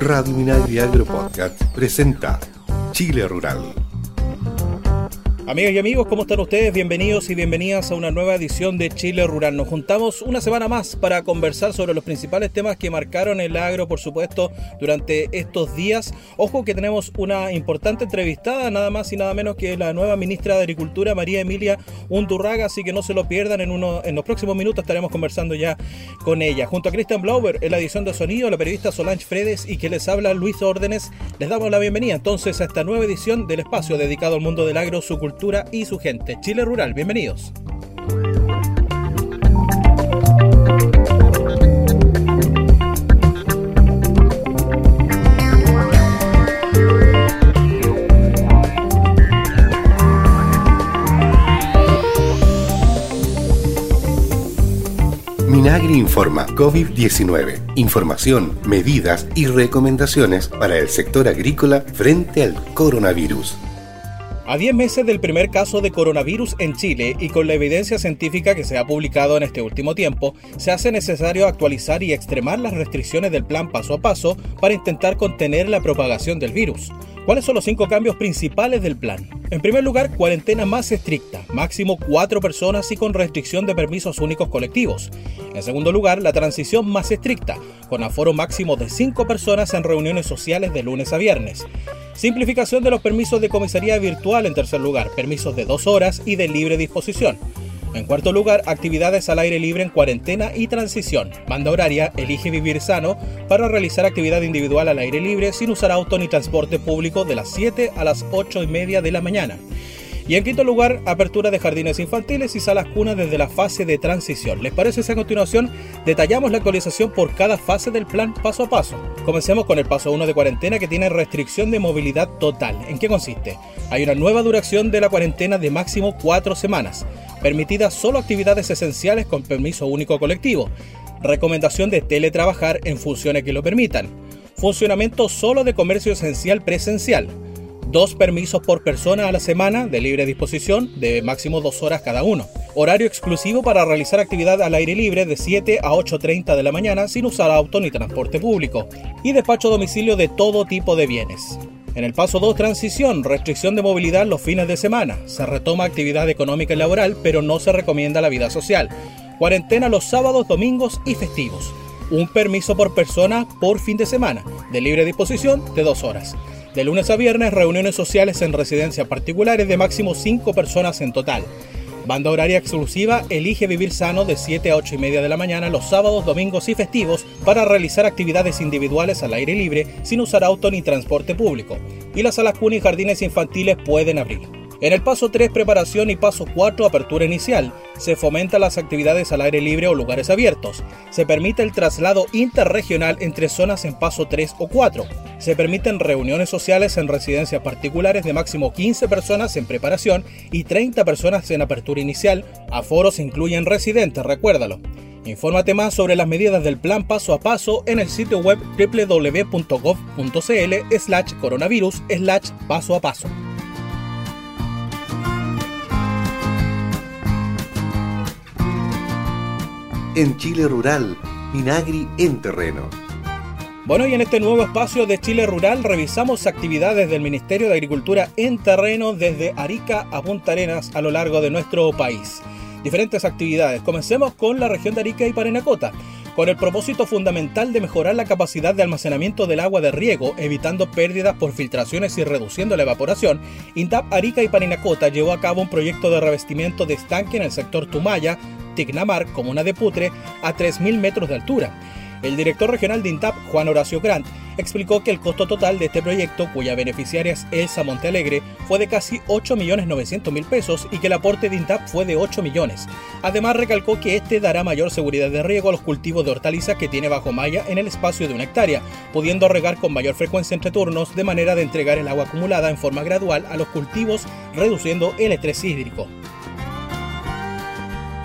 Radio Minagri Agro Podcast presenta Chile Rural. Amigas y amigos, ¿cómo están ustedes? Bienvenidos y bienvenidas a una nueva edición de Chile Rural. Nos juntamos una semana más para conversar sobre los principales temas que marcaron el agro, por supuesto, durante estos días. Ojo que tenemos una importante entrevistada, nada más y nada menos que la nueva ministra de Agricultura, María Emilia Undurraga, así que no se lo pierdan. En, uno, en los próximos minutos estaremos conversando ya con ella. Junto a Christian Blauber, en la edición de sonido, la periodista Solange Fredes y que les habla Luis Órdenes, les damos la bienvenida entonces a esta nueva edición del espacio dedicado al mundo del agro, su cultura y su gente. Chile Rural, bienvenidos. Minagri informa COVID-19. Información, medidas y recomendaciones para el sector agrícola frente al coronavirus. A 10 meses del primer caso de coronavirus en Chile y con la evidencia científica que se ha publicado en este último tiempo, se hace necesario actualizar y extremar las restricciones del plan paso a paso para intentar contener la propagación del virus. ¿Cuáles son los cinco cambios principales del plan? En primer lugar, cuarentena más estricta, máximo cuatro personas y con restricción de permisos únicos colectivos. En segundo lugar, la transición más estricta, con aforo máximo de cinco personas en reuniones sociales de lunes a viernes. Simplificación de los permisos de comisaría virtual en tercer lugar, permisos de dos horas y de libre disposición. En cuarto lugar, actividades al aire libre en cuarentena y transición. Banda horaria elige vivir sano para realizar actividad individual al aire libre sin usar auto ni transporte público de las 7 a las 8 y media de la mañana. Y en quinto lugar, apertura de jardines infantiles y salas cunas desde la fase de transición. ¿Les parece si a continuación detallamos la actualización por cada fase del plan paso a paso? Comencemos con el paso 1 de cuarentena que tiene restricción de movilidad total. ¿En qué consiste? Hay una nueva duración de la cuarentena de máximo 4 semanas. Permitidas solo actividades esenciales con permiso único colectivo. Recomendación de teletrabajar en funciones que lo permitan. Funcionamiento solo de comercio esencial presencial dos permisos por persona a la semana de libre disposición de máximo dos horas cada uno. Horario exclusivo para realizar actividad al aire libre de 7 a 8.30 de la mañana sin usar auto ni transporte público. Y despacho a domicilio de todo tipo de bienes. En el paso 2, transición, restricción de movilidad los fines de semana. Se retoma actividad económica y laboral, pero no se recomienda la vida social. Cuarentena los sábados, domingos y festivos. Un permiso por persona por fin de semana, de libre disposición de dos horas. De lunes a viernes, reuniones sociales en residencias particulares de máximo 5 personas en total. Banda horaria exclusiva elige vivir sano de 7 a 8 y media de la mañana los sábados, domingos y festivos para realizar actividades individuales al aire libre sin usar auto ni transporte público. Y las salas cuna y jardines infantiles pueden abrir. En el paso 3, preparación y paso 4, apertura inicial, se fomentan las actividades al aire libre o lugares abiertos. Se permite el traslado interregional entre zonas en paso 3 o 4. Se permiten reuniones sociales en residencias particulares de máximo 15 personas en preparación y 30 personas en apertura inicial. Aforos incluyen residentes, recuérdalo. Infórmate más sobre las medidas del plan paso a paso en el sitio web www.gov.cl slash coronavirus slash paso a paso. En Chile Rural, Minagri en terreno. Bueno, y en este nuevo espacio de Chile Rural revisamos actividades del Ministerio de Agricultura en terreno desde Arica a Punta Arenas a lo largo de nuestro país. Diferentes actividades. Comencemos con la región de Arica y Parinacota con el propósito fundamental de mejorar la capacidad de almacenamiento del agua de riego, evitando pérdidas por filtraciones y reduciendo la evaporación, INDAP Arica y Parinacota llevó a cabo un proyecto de revestimiento de estanque en el sector Tumaya, Tignamar, comuna de Putre, a 3.000 metros de altura. El director regional de INTAP, Juan Horacio Grant, explicó que el costo total de este proyecto, cuya beneficiaria es Elsa Montealegre, fue de casi 8.900.000 pesos y que el aporte de INTAP fue de 8 millones. Además, recalcó que este dará mayor seguridad de riego a los cultivos de hortalizas que tiene bajo malla en el espacio de una hectárea, pudiendo regar con mayor frecuencia entre turnos de manera de entregar el agua acumulada en forma gradual a los cultivos, reduciendo el estrés hídrico.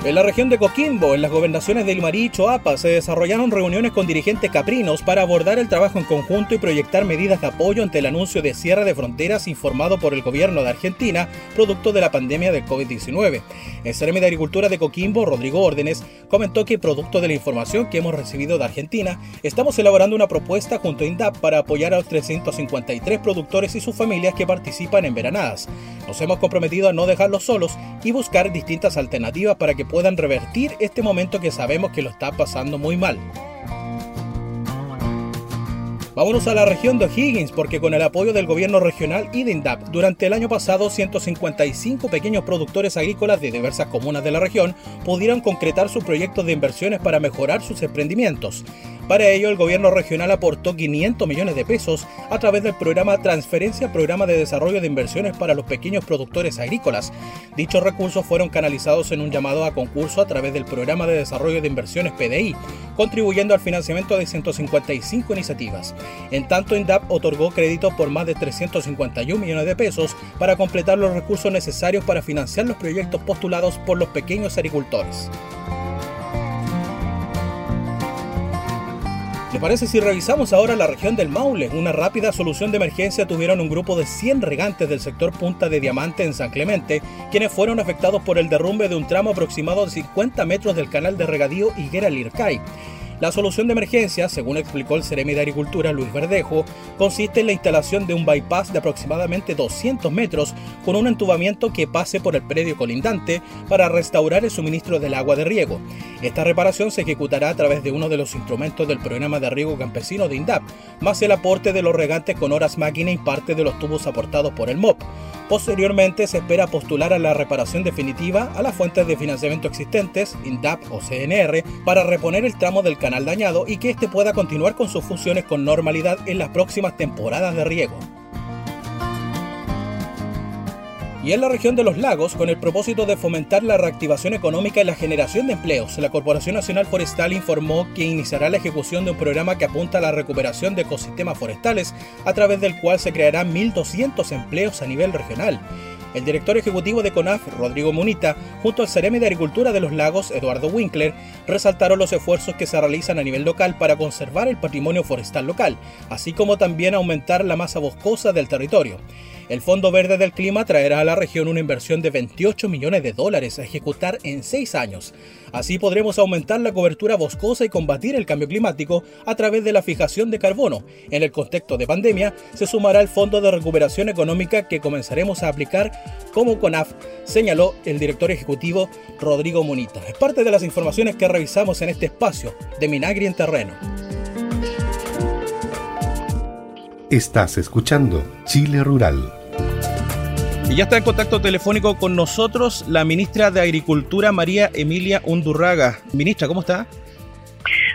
En la región de Coquimbo, en las gobernaciones de Limarí y Choapa, se desarrollaron reuniones con dirigentes caprinos para abordar el trabajo en conjunto y proyectar medidas de apoyo ante el anuncio de cierre de fronteras informado por el gobierno de Argentina, producto de la pandemia del COVID-19. El Ceremi de Agricultura de Coquimbo, Rodrigo Órdenes, comentó que, producto de la información que hemos recibido de Argentina, estamos elaborando una propuesta junto a INDAP para apoyar a los 353 productores y sus familias que participan en veranadas. Nos hemos comprometido a no dejarlos solos y buscar distintas alternativas para que puedan revertir este momento que sabemos que lo está pasando muy mal. Vámonos a la región de O'Higgins porque con el apoyo del gobierno regional y de INDAP, durante el año pasado 155 pequeños productores agrícolas de diversas comunas de la región pudieron concretar sus proyectos de inversiones para mejorar sus emprendimientos. Para ello, el gobierno regional aportó 500 millones de pesos a través del programa Transferencia Programa de Desarrollo de Inversiones para los Pequeños Productores Agrícolas. Dichos recursos fueron canalizados en un llamado a concurso a través del Programa de Desarrollo de Inversiones PDI, contribuyendo al financiamiento de 155 iniciativas. En tanto, INDAP otorgó créditos por más de 351 millones de pesos para completar los recursos necesarios para financiar los proyectos postulados por los pequeños agricultores. ¿Le parece si revisamos ahora la región del Maule? Una rápida solución de emergencia tuvieron un grupo de 100 regantes del sector Punta de Diamante en San Clemente, quienes fueron afectados por el derrumbe de un tramo aproximado de 50 metros del canal de regadío Higuera Lircay. La solución de emergencia, según explicó el Ceremi de Agricultura Luis Verdejo, consiste en la instalación de un bypass de aproximadamente 200 metros con un entubamiento que pase por el predio colindante para restaurar el suministro del agua de riego. Esta reparación se ejecutará a través de uno de los instrumentos del programa de riego campesino de INDAP, más el aporte de los regantes con horas máquina y parte de los tubos aportados por el MOP. Posteriormente se espera postular a la reparación definitiva a las fuentes de financiamiento existentes, INDAP o CNR, para reponer el tramo del canal dañado y que éste pueda continuar con sus funciones con normalidad en las próximas temporadas de riego. Y en la región de los lagos, con el propósito de fomentar la reactivación económica y la generación de empleos, la Corporación Nacional Forestal informó que iniciará la ejecución de un programa que apunta a la recuperación de ecosistemas forestales, a través del cual se crearán 1.200 empleos a nivel regional. El director ejecutivo de CONAF, Rodrigo Munita, junto al Ceremi de Agricultura de los Lagos, Eduardo Winkler, resaltaron los esfuerzos que se realizan a nivel local para conservar el patrimonio forestal local, así como también aumentar la masa boscosa del territorio. El Fondo Verde del Clima traerá a la región una inversión de 28 millones de dólares a ejecutar en seis años. Así podremos aumentar la cobertura boscosa y combatir el cambio climático a través de la fijación de carbono. En el contexto de pandemia, se sumará el Fondo de Recuperación Económica que comenzaremos a aplicar como CONAF, señaló el director ejecutivo Rodrigo Munita. Es parte de las informaciones que revisamos en este espacio de Minagri en Terreno. Estás escuchando Chile Rural. Y ya está en contacto telefónico con nosotros la ministra de Agricultura, María Emilia Undurraga. Ministra, ¿cómo está?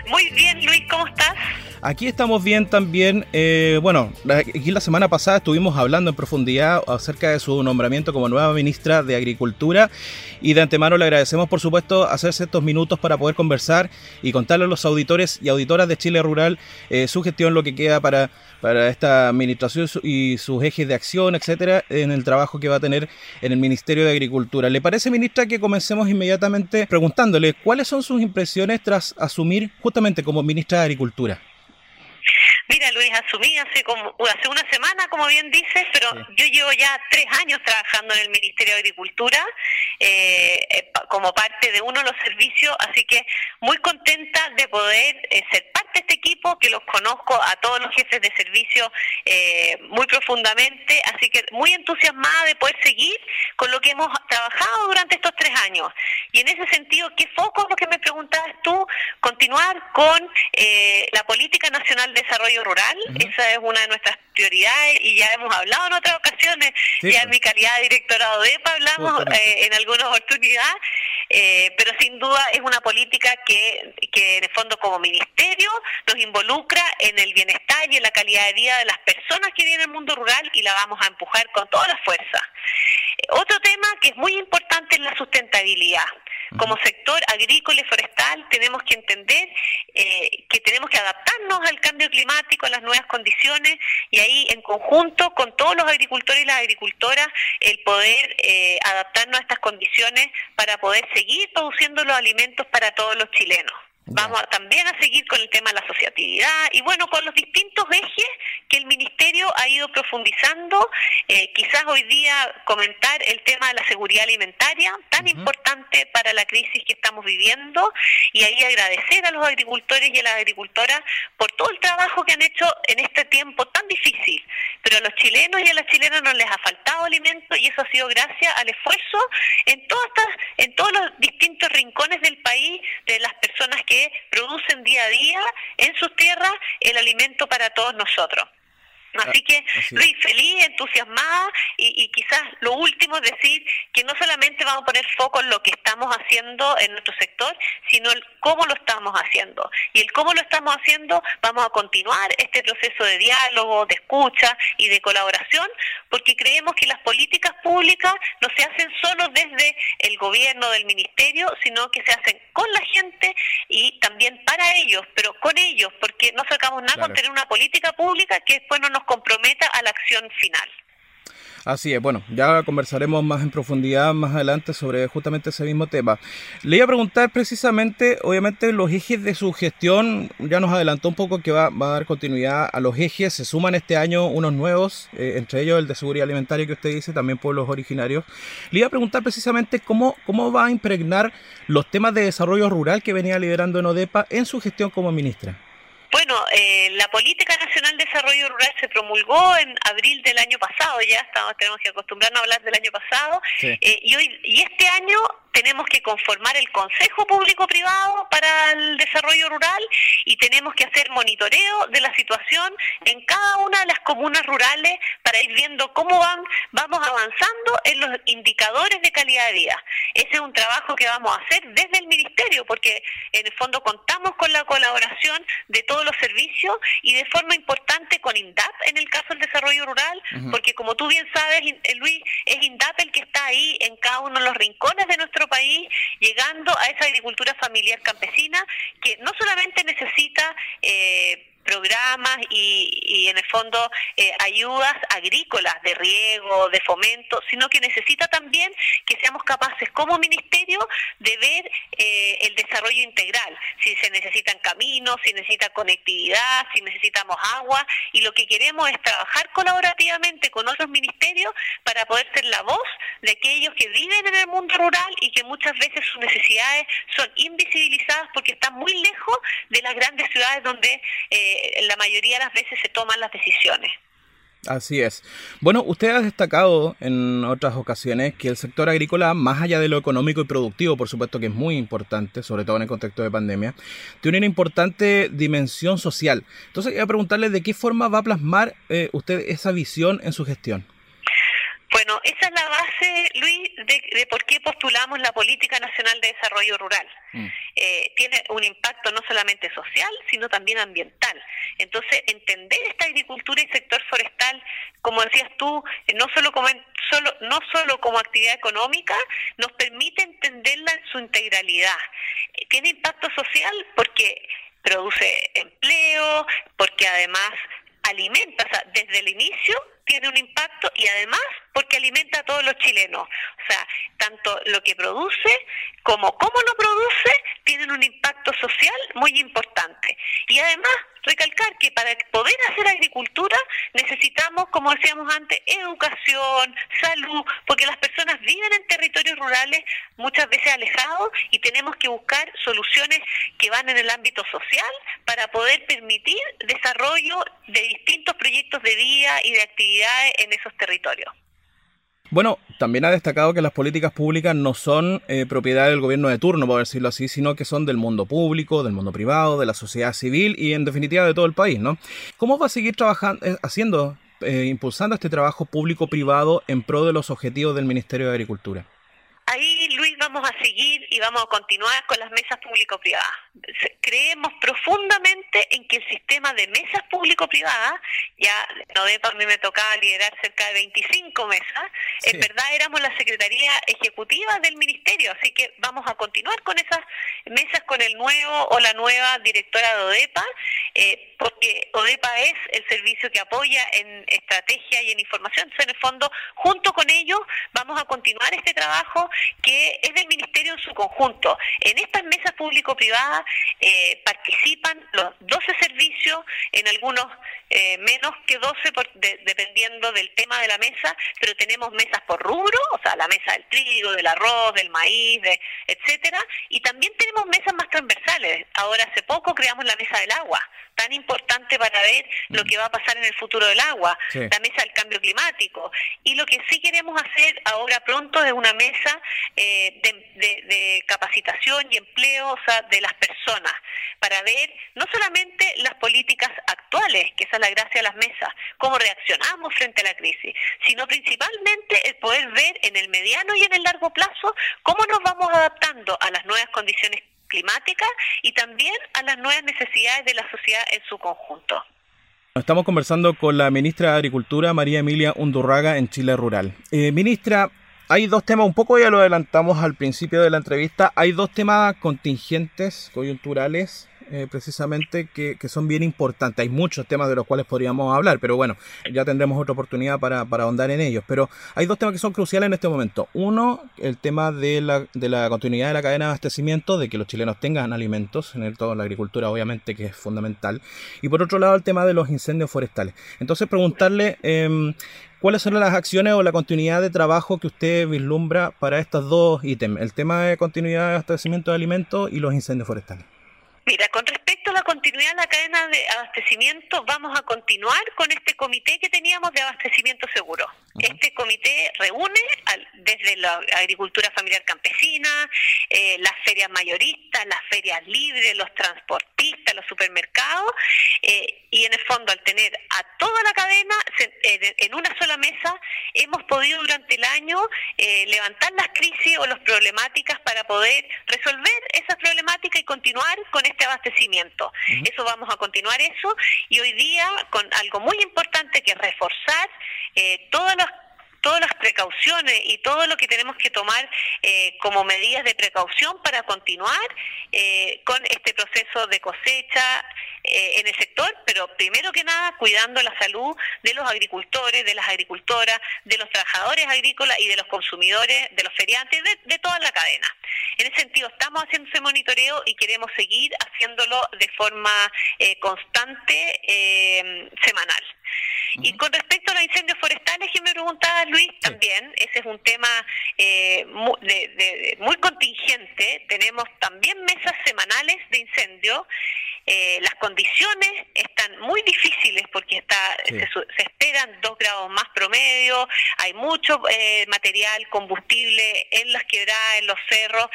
Muy bien, Luis, ¿cómo estás? Aquí estamos bien también. Eh, bueno, aquí la semana pasada estuvimos hablando en profundidad acerca de su nombramiento como nueva ministra de Agricultura y de antemano le agradecemos, por supuesto, hacerse estos minutos para poder conversar y contarle a los auditores y auditoras de Chile Rural eh, su gestión, lo que queda para, para esta administración y sus ejes de acción, etcétera, en el trabajo que va a tener en el Ministerio de Agricultura. ¿Le parece, ministra, que comencemos inmediatamente preguntándole cuáles son sus impresiones tras asumir justamente como ministra de Agricultura? Mira, Luis, asumí hace como hace una semana, como bien dices, pero yo llevo ya tres años trabajando en el Ministerio de Agricultura eh, eh, como parte de uno de los servicios, así que muy contenta de poder eh, ser parte de este equipo, que los conozco a todos los jefes de servicio muy profundamente, así que muy entusiasmada de poder seguir con lo que hemos trabajado durante estos tres años. Y en ese sentido, ¿qué foco, lo que me preguntabas tú? Continuar con la Política Nacional de Desarrollo rural, esa es una de nuestras prioridades y ya hemos hablado en otras ocasiones, ya en mi calidad de directora de ODEPA hablamos eh, en alguna oportunidad, eh, pero sin duda es una política que, que en el fondo como ministerio nos involucra en el bienestar y en la calidad de vida de las personas que viven en el mundo rural y la vamos a empujar con toda la fuerza. Otro tema que es muy importante es la sustentabilidad Como sector agrícola y forestal tenemos que entender eh, que tenemos que adaptarnos al cambio climático, a las nuevas condiciones y ahí en conjunto con todos los agricultores y las agricultoras el poder eh, adaptarnos a estas condiciones para poder seguir produciendo los alimentos para todos los chilenos. Vamos también a seguir con el tema de la asociatividad y bueno, con los distintos ejes que el Ministerio ha ido profundizando. Eh, quizás hoy día comentar el tema de la seguridad alimentaria, tan importante para la crisis que estamos viviendo, y ahí agradecer a los agricultores y a las agricultoras por todo el trabajo que han hecho en este tiempo tan difícil. Pero a los chilenos y a las chilenas no les ha faltado alimento y eso ha sido gracias al esfuerzo en, todas en todos los distintos rincones del país de las personas que producen día a día en sus tierras el alimento para todos nosotros. Así que, Luis, feliz, entusiasmada y, quizás lo último es decir que no solamente vamos a poner foco en lo que estamos haciendo en nuestro sector, sino el cómo lo estamos haciendo. Y el cómo lo estamos haciendo, vamos a continuar este proceso de diálogo, de escucha y de colaboración, porque creemos que las políticas públicas no se hacen solo desde el gobierno, del ministerio, sino que se hacen con la gente y también para ellos, pero con ellos, porque no sacamos nada con tener una política pública que después no nos comprometa a la acción final. Así es, bueno, ya conversaremos más en profundidad más adelante sobre justamente ese mismo tema. Le iba a preguntar precisamente, obviamente, los ejes de su gestión, ya nos adelantó un poco que va, a dar continuidad a los ejes, se suman este año unos nuevos, eh, entre ellos el de seguridad alimentaria que usted dice, también pueblos originarios. Le iba a preguntar precisamente cómo, cómo va a impregnar los temas de desarrollo rural que venía liderando en ODEPA en su gestión como ministra. Bueno, eh, la Política Nacional de Desarrollo Rural se promulgó en abril del año pasado, ya estamos, tenemos que acostumbrarnos a hablar del año pasado, eh, y, hoy, y este año tenemos que conformar el Consejo Público Privado para el Desarrollo Rural y tenemos que hacer monitoreo de la situación en cada una de las comunas rurales para ir viendo cómo van, vamos avanzando en los indicadores de calidad de vida. Ese es un trabajo que vamos a hacer desde el Ministerio porque en el fondo contamos con la colaboración de todos los servicios y de forma importante con INDAP en el caso del desarrollo rural, porque como tú bien sabes, eh, Luis, es INDAP el que está ahí en cada uno de los rincones de nuestro país, llegando a esa agricultura familiar campesina que no solamente necesita eh, programas y, en el fondo eh, ayudas agrícolas de riego, de fomento, sino que necesita también seamos capaces como ministerio de ver eh, el desarrollo integral, si se necesitan caminos, si necesita conectividad, si necesitamos agua y lo que queremos es trabajar colaborativamente con otros ministerios para poder ser la voz de aquellos que viven en el mundo rural y que muchas veces sus necesidades son invisibilizadas porque están muy lejos de las grandes ciudades donde eh, la mayoría de las veces se toman las decisiones. Así es. Bueno, usted ha destacado en otras ocasiones que el sector agrícola, más allá de lo económico y productivo, por supuesto que es muy importante, sobre todo en el contexto de pandemia, tiene una importante dimensión social. Entonces, voy a preguntarle de qué forma va a plasmar eh, usted esa visión en su gestión. Bueno, esa es la base, Luis, de, por qué postulamos la Política Nacional de Desarrollo Rural. Mm. Eh, tiene un impacto no solamente social, sino también ambiental. Entonces, entender esta agricultura y sector forestal, como decías tú, eh, no solo como, solo, no solo como actividad económica, nos permite entenderla en su integralidad. Eh, tiene impacto social porque produce empleo, porque además alimenta, o sea, desde el inicio tiene un impacto y además porque alimenta a todos los chilenos. O sea, tanto lo que produce como cómo lo produce tienen un impacto social muy importante. Y además, recalcar que para poder hacer agricultura necesitamos, como decíamos antes, educación, salud, porque las personas viven en territorios rurales muchas veces alejados y tenemos que buscar soluciones que van en el ámbito social para poder permitir desarrollo de distintos proyectos de vida y de actividades en esos territorios. Bueno, también ha destacado que las políticas públicas no son eh, propiedad del gobierno de turno, por decirlo así, sino que son del mundo público, del mundo privado, de la sociedad civil y en definitiva de todo el país, ¿no? ¿Cómo va a seguir trabajando, eh, haciendo, eh, impulsando este trabajo público-privado en pro de los objetivos del Ministerio de Agricultura? Vamos a seguir y vamos a continuar con las mesas público-privadas. Creemos profundamente en que el sistema de mesas público-privadas, ya Nodepa a mí me tocaba liderar cerca de 25 mesas, en verdad éramos la Secretaría Ejecutiva del Ministerio, así que vamos a continuar con esas mesas con el nuevo o la nueva directora de ODEPA, eh, porque ODEPA es el servicio que apoya en estrategia y en información, entonces en el fondo, junto con ellos, vamos a continuar este trabajo que es del Ministerio en su conjunto. En estas mesas público-privadas eh, participan los 12 servicios, en algunos eh, menos que 12 dependiendo del tema de la mesa, pero tenemos mesas por rubro, o sea, la mesa del trigo, del arroz, del maíz, de, etcétera, y también tenemos mesas más transversales. Ahora hace poco creamos la mesa del agua, tan importante para ver lo que va a pasar en el futuro del agua, la mesa del cambio climático. Y lo que sí queremos hacer ahora pronto es una mesa eh, de, capacitación y empleo de las personas, para ver no solamente las políticas actuales, que esa es la gracia de las mesas, cómo reaccionamos frente a la crisis, sino principalmente el poder ver en el mediano y en el largo plazo cómo nos vamos adaptando a las nuevas condiciones climáticas y también a las nuevas necesidades de la sociedad en su conjunto. Estamos conversando con la ministra de Agricultura, María Emilia Undurraga, en Chile Rural. Eh, ministra, hay dos temas, un poco ya lo adelantamos al principio de la entrevista, hay dos temas contingentes, coyunturales, eh, precisamente que, son bien importantes. Hay muchos temas de los cuales podríamos hablar, pero bueno, ya tendremos otra oportunidad para, ahondar en ellos. Pero hay dos temas que son cruciales en este momento. Uno, el tema de la, continuidad de la cadena de abastecimiento, de que los chilenos tengan alimentos, en el todo la agricultura obviamente que es fundamental. Y por otro lado, el tema de los incendios forestales. Entonces, preguntarle... Eh, ¿Cuáles son las acciones o la continuidad de trabajo que usted vislumbra para estos dos ítems? El tema de continuidad de abastecimiento de alimentos y los incendios forestales. Mira, con respecto a la continuidad de la cadena de abastecimiento, vamos a continuar con este comité que teníamos de abastecimiento seguro. Este comité reúne desde la agricultura familiar campesina, eh, las ferias mayoristas, las ferias libres, los transportistas, los supermercados, eh, y en el fondo al tener a toda la cadena en una sola mesa, hemos podido durante el año eh, levantar las crisis o las problemáticas para poder resolver esas problemáticas y continuar con este abastecimiento. Eso vamos a continuar eso. Y hoy día con algo muy importante que es reforzar eh, todas las todas las precauciones y todo lo que tenemos que tomar eh, como medidas de precaución para continuar eh, con este proceso de cosecha eh, en el sector, pero primero que nada cuidando la salud de los agricultores, de las agricultoras, de los trabajadores agrícolas y de los consumidores, de los feriantes, de, de toda la cadena. En ese sentido, estamos haciendo ese monitoreo y queremos seguir haciéndolo de forma constante, semanal. Y con respecto a los incendios forestales que me preguntaba Luis, también, ese es un tema eh, muy, muy contingente. Tenemos también mesas semanales de incendio. Eh, las condiciones están muy difíciles porque está, se, esperan dos grados más promedio, hay mucho eh, material, combustible en las quebradas, en los cerros,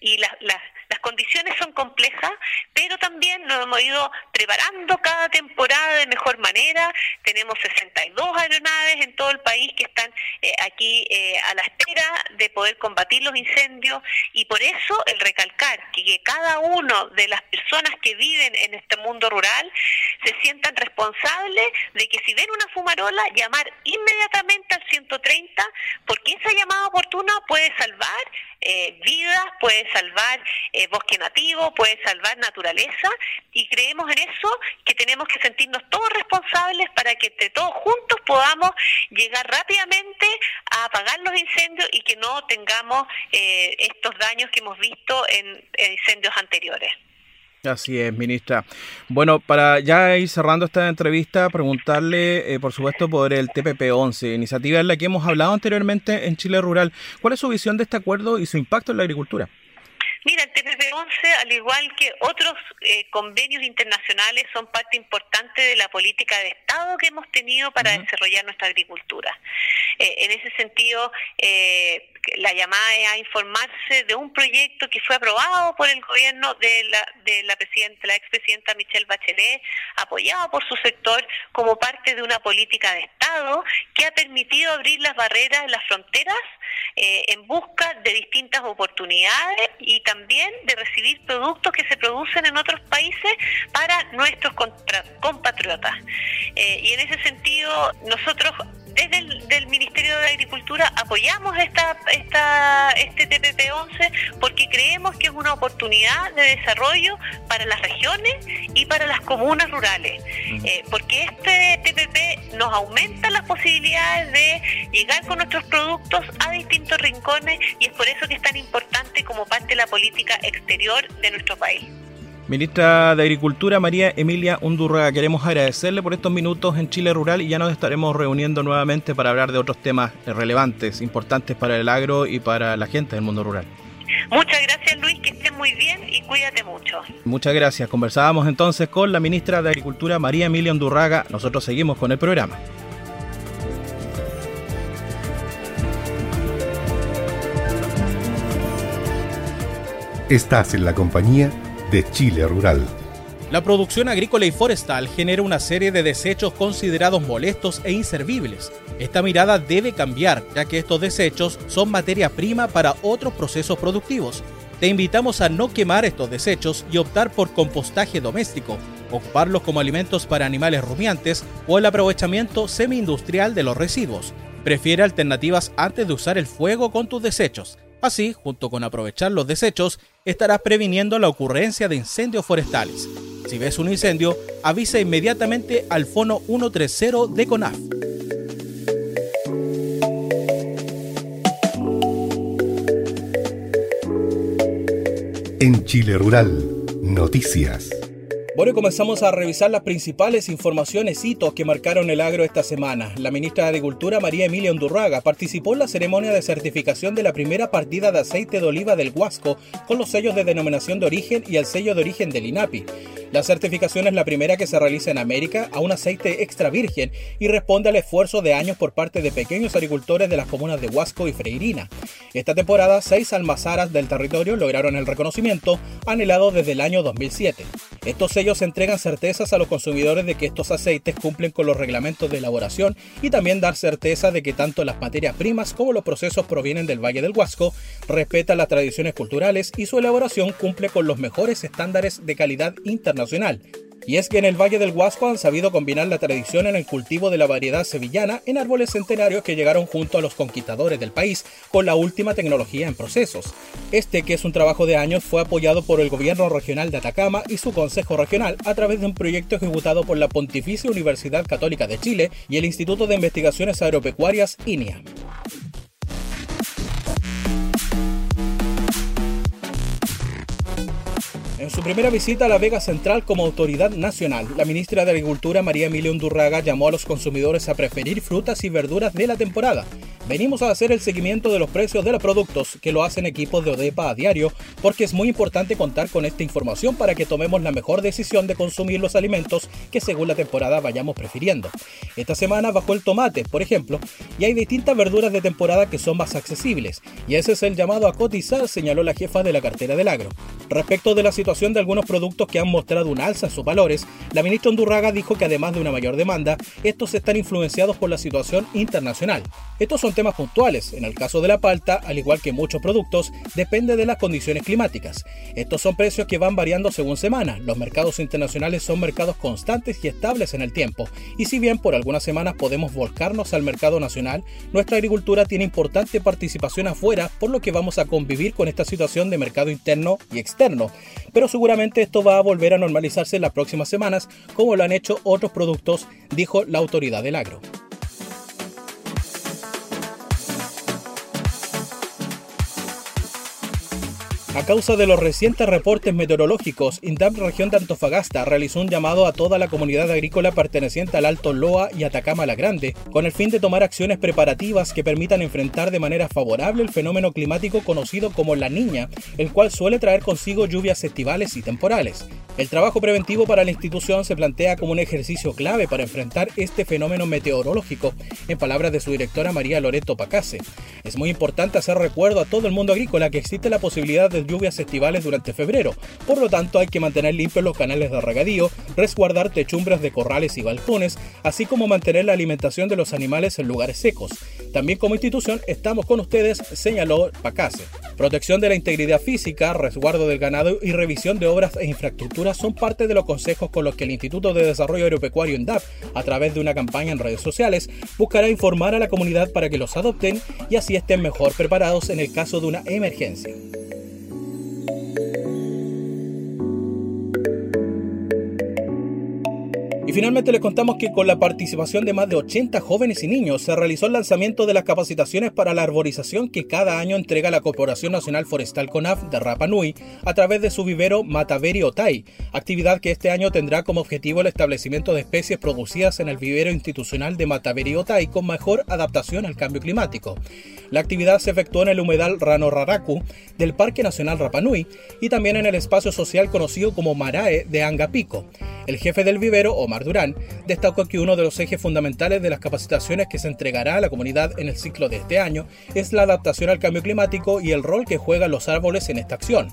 y las, las las condiciones son complejas, pero también nos hemos ido preparando cada temporada de mejor manera. Tenemos 62 aeronaves en todo el país que están eh, aquí eh, a la espera de poder combatir los incendios y por eso el recalcar que, cada uno de las personas que viven en este mundo rural se sientan responsables de que si ven una fumarola, llamar inmediatamente al 130 porque esa llamada oportuna puede salvar eh, vidas, puede salvar eh, bosque nativo, puede salvar naturaleza y creemos en eso que tenemos que sentirnos todos responsables para que entre todos juntos podamos llegar rápidamente a apagar los incendios y que no tengamos eh, estos daños que hemos visto en incendios anteriores. Así es, ministra. Bueno, para ya ir cerrando esta entrevista, preguntarle, eh, por supuesto, por el TPP-11, iniciativa en la que hemos hablado anteriormente en Chile Rural. ¿Cuál es su visión de este acuerdo y su impacto en la agricultura? Mira, el TPP-11, al igual que otros eh, convenios internacionales, son parte importante de la política de Estado que hemos tenido para desarrollar nuestra agricultura. Eh, en ese sentido, eh, la llamada es a informarse de un proyecto que fue aprobado por el gobierno de la, de la presidenta, la expresidenta Michelle Bachelet, apoyado por su sector como parte de una política de Estado que ha permitido abrir las barreras, las fronteras eh, en busca de distintas oportunidades y también de recibir productos que se producen en otros países para nuestros compatriotas. Eh, y en ese sentido, nosotros desde el del Ministerio de Agricultura apoyamos esta, esta, este TPP-11 porque creemos que es una oportunidad de desarrollo para las regiones y para las comunas rurales, eh, porque este TPP nos aumenta las posibilidades de llegar con nuestros productos a distintos rincones y es por eso que es tan importante como parte de la política exterior de nuestro país. Ministra de Agricultura, María Emilia Undurraga, queremos agradecerle por estos minutos en Chile Rural y ya nos estaremos reuniendo nuevamente para hablar de otros temas relevantes, importantes para el agro y para la gente del mundo rural. Muchas gracias Luis, que estés muy bien y cuídate mucho. Muchas gracias. Conversábamos entonces con la ministra de Agricultura, María Emilia Undurraga. Nosotros seguimos con el programa. Estás en la compañía de Chile Rural. La producción agrícola y forestal genera una serie de desechos considerados molestos e inservibles. Esta mirada debe cambiar, ya que estos desechos son materia prima para otros procesos productivos. Te invitamos a no quemar estos desechos y optar por compostaje doméstico, ocuparlos como alimentos para animales rumiantes o el aprovechamiento semi-industrial de los residuos. Prefiere alternativas antes de usar el fuego con tus desechos. Así, junto con aprovechar los desechos, estarás previniendo la ocurrencia de incendios forestales. Si ves un incendio, avisa inmediatamente al Fono 130 de CONAF. En Chile Rural, noticias. Bueno, comenzamos a revisar las principales informaciones hitos que marcaron el agro esta semana. La ministra de Agricultura, María Emilia Undurraga, participó en la ceremonia de certificación de la primera partida de aceite de oliva del Huasco con los sellos de denominación de origen y el sello de origen del INAPI. La certificación es la primera que se realiza en América a un aceite extra virgen y responde al esfuerzo de años por parte de pequeños agricultores de las comunas de Huasco y Freirina. Esta temporada, seis almazaras del territorio lograron el reconocimiento anhelado desde el año 2007. Estos sellos entregan certezas a los consumidores de que estos aceites cumplen con los reglamentos de elaboración y también dar certeza de que tanto las materias primas como los procesos provienen del Valle del Huasco, respetan las tradiciones culturales y su elaboración cumple con los mejores estándares de calidad internacional Y es que en el Valle del Huasco han sabido combinar la tradición en el cultivo de la variedad sevillana en árboles centenarios que llegaron junto a los conquistadores del país con la última tecnología en procesos. Este, que es un trabajo de años, fue apoyado por el Gobierno Regional de Atacama y su Consejo Regional a través de un proyecto ejecutado por la Pontificia Universidad Católica de Chile y el Instituto de Investigaciones Agropecuarias INIA. En su primera visita a la Vega Central como autoridad nacional, la ministra de Agricultura María Emilia Undurraga llamó a los consumidores a preferir frutas y verduras de la temporada Venimos a hacer el seguimiento de los precios de los productos que lo hacen equipos de ODEPA a diario porque es muy importante contar con esta información para que tomemos la mejor decisión de consumir los alimentos que según la temporada vayamos prefiriendo. Esta semana bajó el tomate, por ejemplo, y hay distintas verduras de temporada que son más accesibles, y ese es el llamado a cotizar, señaló la jefa de la cartera del agro. Respecto de la de algunos productos que han mostrado un alza en sus valores, la ministra Undurraga dijo que además de una mayor demanda, estos están influenciados por la situación internacional. Estos son temas puntuales. En el caso de la palta, al igual que muchos productos, depende de las condiciones climáticas. Estos son precios que van variando según semana. Los mercados internacionales son mercados constantes y estables en el tiempo. Y si bien por algunas semanas podemos volcarnos al mercado nacional, nuestra agricultura tiene importante participación afuera, por lo que vamos a convivir con esta situación de mercado interno y externo. Pero seguramente esto va a volver a normalizarse en las próximas semanas, como lo han hecho otros productos, dijo la autoridad del agro. A causa de los recientes reportes meteorológicos, INDAP Región de Antofagasta realizó un llamado a toda la comunidad agrícola perteneciente al Alto Loa y Atacama la Grande, con el fin de tomar acciones preparativas que permitan enfrentar de manera favorable el fenómeno climático conocido como la niña, el cual suele traer consigo lluvias estivales y temporales. El trabajo preventivo para la institución se plantea como un ejercicio clave para enfrentar este fenómeno meteorológico, en palabras de su directora María Loreto Pacase. Es muy importante hacer recuerdo a todo el mundo agrícola que existe la posibilidad de lluvias estivales durante febrero, por lo tanto hay que mantener limpios los canales de regadío, resguardar techumbres de corrales y balcones, así como mantener la alimentación de los animales en lugares secos. También como institución estamos con ustedes, señaló Pacase. Protección de la integridad física, resguardo del ganado y revisión de obras e infraestructuras son parte de los consejos con los que el Instituto de Desarrollo Agropecuario INDAP, a través de una campaña en redes sociales, buscará informar a la comunidad para que los adopten y así estén mejor preparados en el caso de una emergencia. Y finalmente les contamos que con la participación de más de 80 jóvenes y niños se realizó el lanzamiento de las capacitaciones para la arborización que cada año entrega la Corporación Nacional Forestal CONAF de Rapa Nui a través de su vivero Mataveri Otay, actividad que este año tendrá como objetivo el establecimiento de especies producidas en el vivero institucional de Mataveri Otay con mejor adaptación al cambio climático. La actividad se efectuó en el humedal Rano Raraku del Parque Nacional Rapa Nui y también en el espacio social conocido como Marae de Angapico. El jefe del vivero, Durán, destacó que uno de los ejes fundamentales de las capacitaciones que se entregará a la comunidad en el ciclo de este año es la adaptación al cambio climático y el rol que juegan los árboles en esta acción.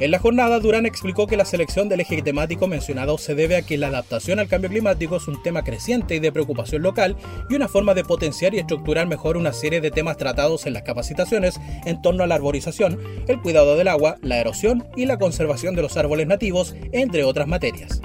En la jornada, Durán explicó que la selección del eje temático mencionado se debe a que la adaptación al cambio climático es un tema creciente y de preocupación local y una forma de potenciar y estructurar mejor una serie de temas tratados en las capacitaciones en torno a la arborización, el cuidado del agua, la erosión y la conservación de los árboles nativos, entre otras materias.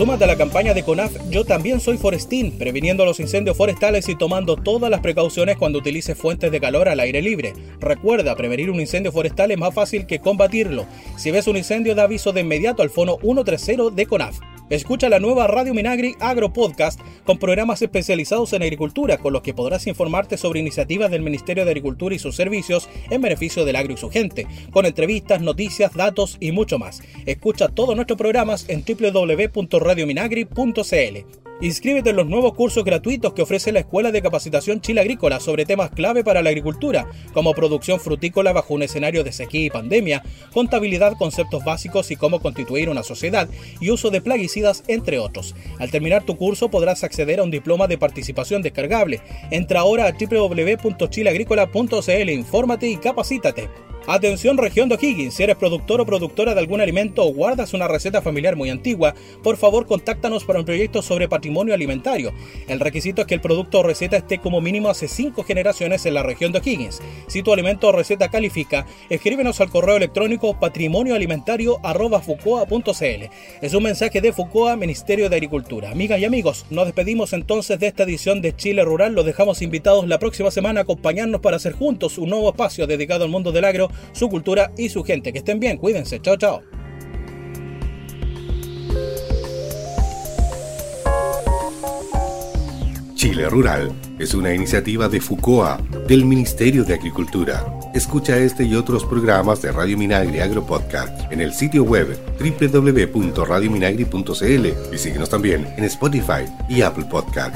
Súmate a la campaña de CONAF Yo también soy forestín, previniendo los incendios forestales y tomando todas las precauciones cuando utilices fuentes de calor al aire libre. Recuerda, prevenir un incendio forestal es más fácil que combatirlo. Si ves un incendio, da aviso de inmediato al fono 130 de CONAF. Escucha la nueva Radio Minagri Agro Podcast con programas especializados en agricultura, con los que podrás informarte sobre iniciativas del Ministerio de Agricultura y sus servicios en beneficio del agro y su gente, con entrevistas, noticias, datos y mucho más. Escucha todos nuestros programas en www.radiominagri.cl. Inscríbete en los nuevos cursos gratuitos que ofrece la Escuela de Capacitación Chile Agrícola sobre temas clave para la agricultura, como producción frutícola bajo un escenario de sequía y pandemia, contabilidad, conceptos básicos y cómo constituir una sociedad y uso de plaguicidas, entre otros. Al terminar tu curso podrás acceder a un diploma de participación descargable. Entra ahora a www.chileagrícola.cl, infórmate y capacítate. Atención región de O'Higgins, si eres productor o productora de algún alimento o guardas una receta familiar muy antigua, por favor contáctanos para un proyecto sobre patrimonio alimentario. El requisito es que el producto o receta esté como mínimo hace 5 generaciones en la región de O'Higgins. Si tu alimento o receta califica, escríbenos al correo electrónico patrimonioalimentario.fucoa.cl. Es un mensaje de Fucoa, Ministerio de Agricultura. Amigas y amigos, nos despedimos entonces de esta edición de Chile Rural. Los dejamos invitados la próxima semana a acompañarnos para hacer juntos un nuevo espacio dedicado al mundo del agro su cultura y su gente. Que estén bien, cuídense. Chao, chao. Chile Rural es una iniciativa de FUCOA, del Ministerio de Agricultura. Escucha este y otros programas de Radio Minagri Agro Podcast en el sitio web www.radiominagri.cl y síguenos también en Spotify y Apple Podcast.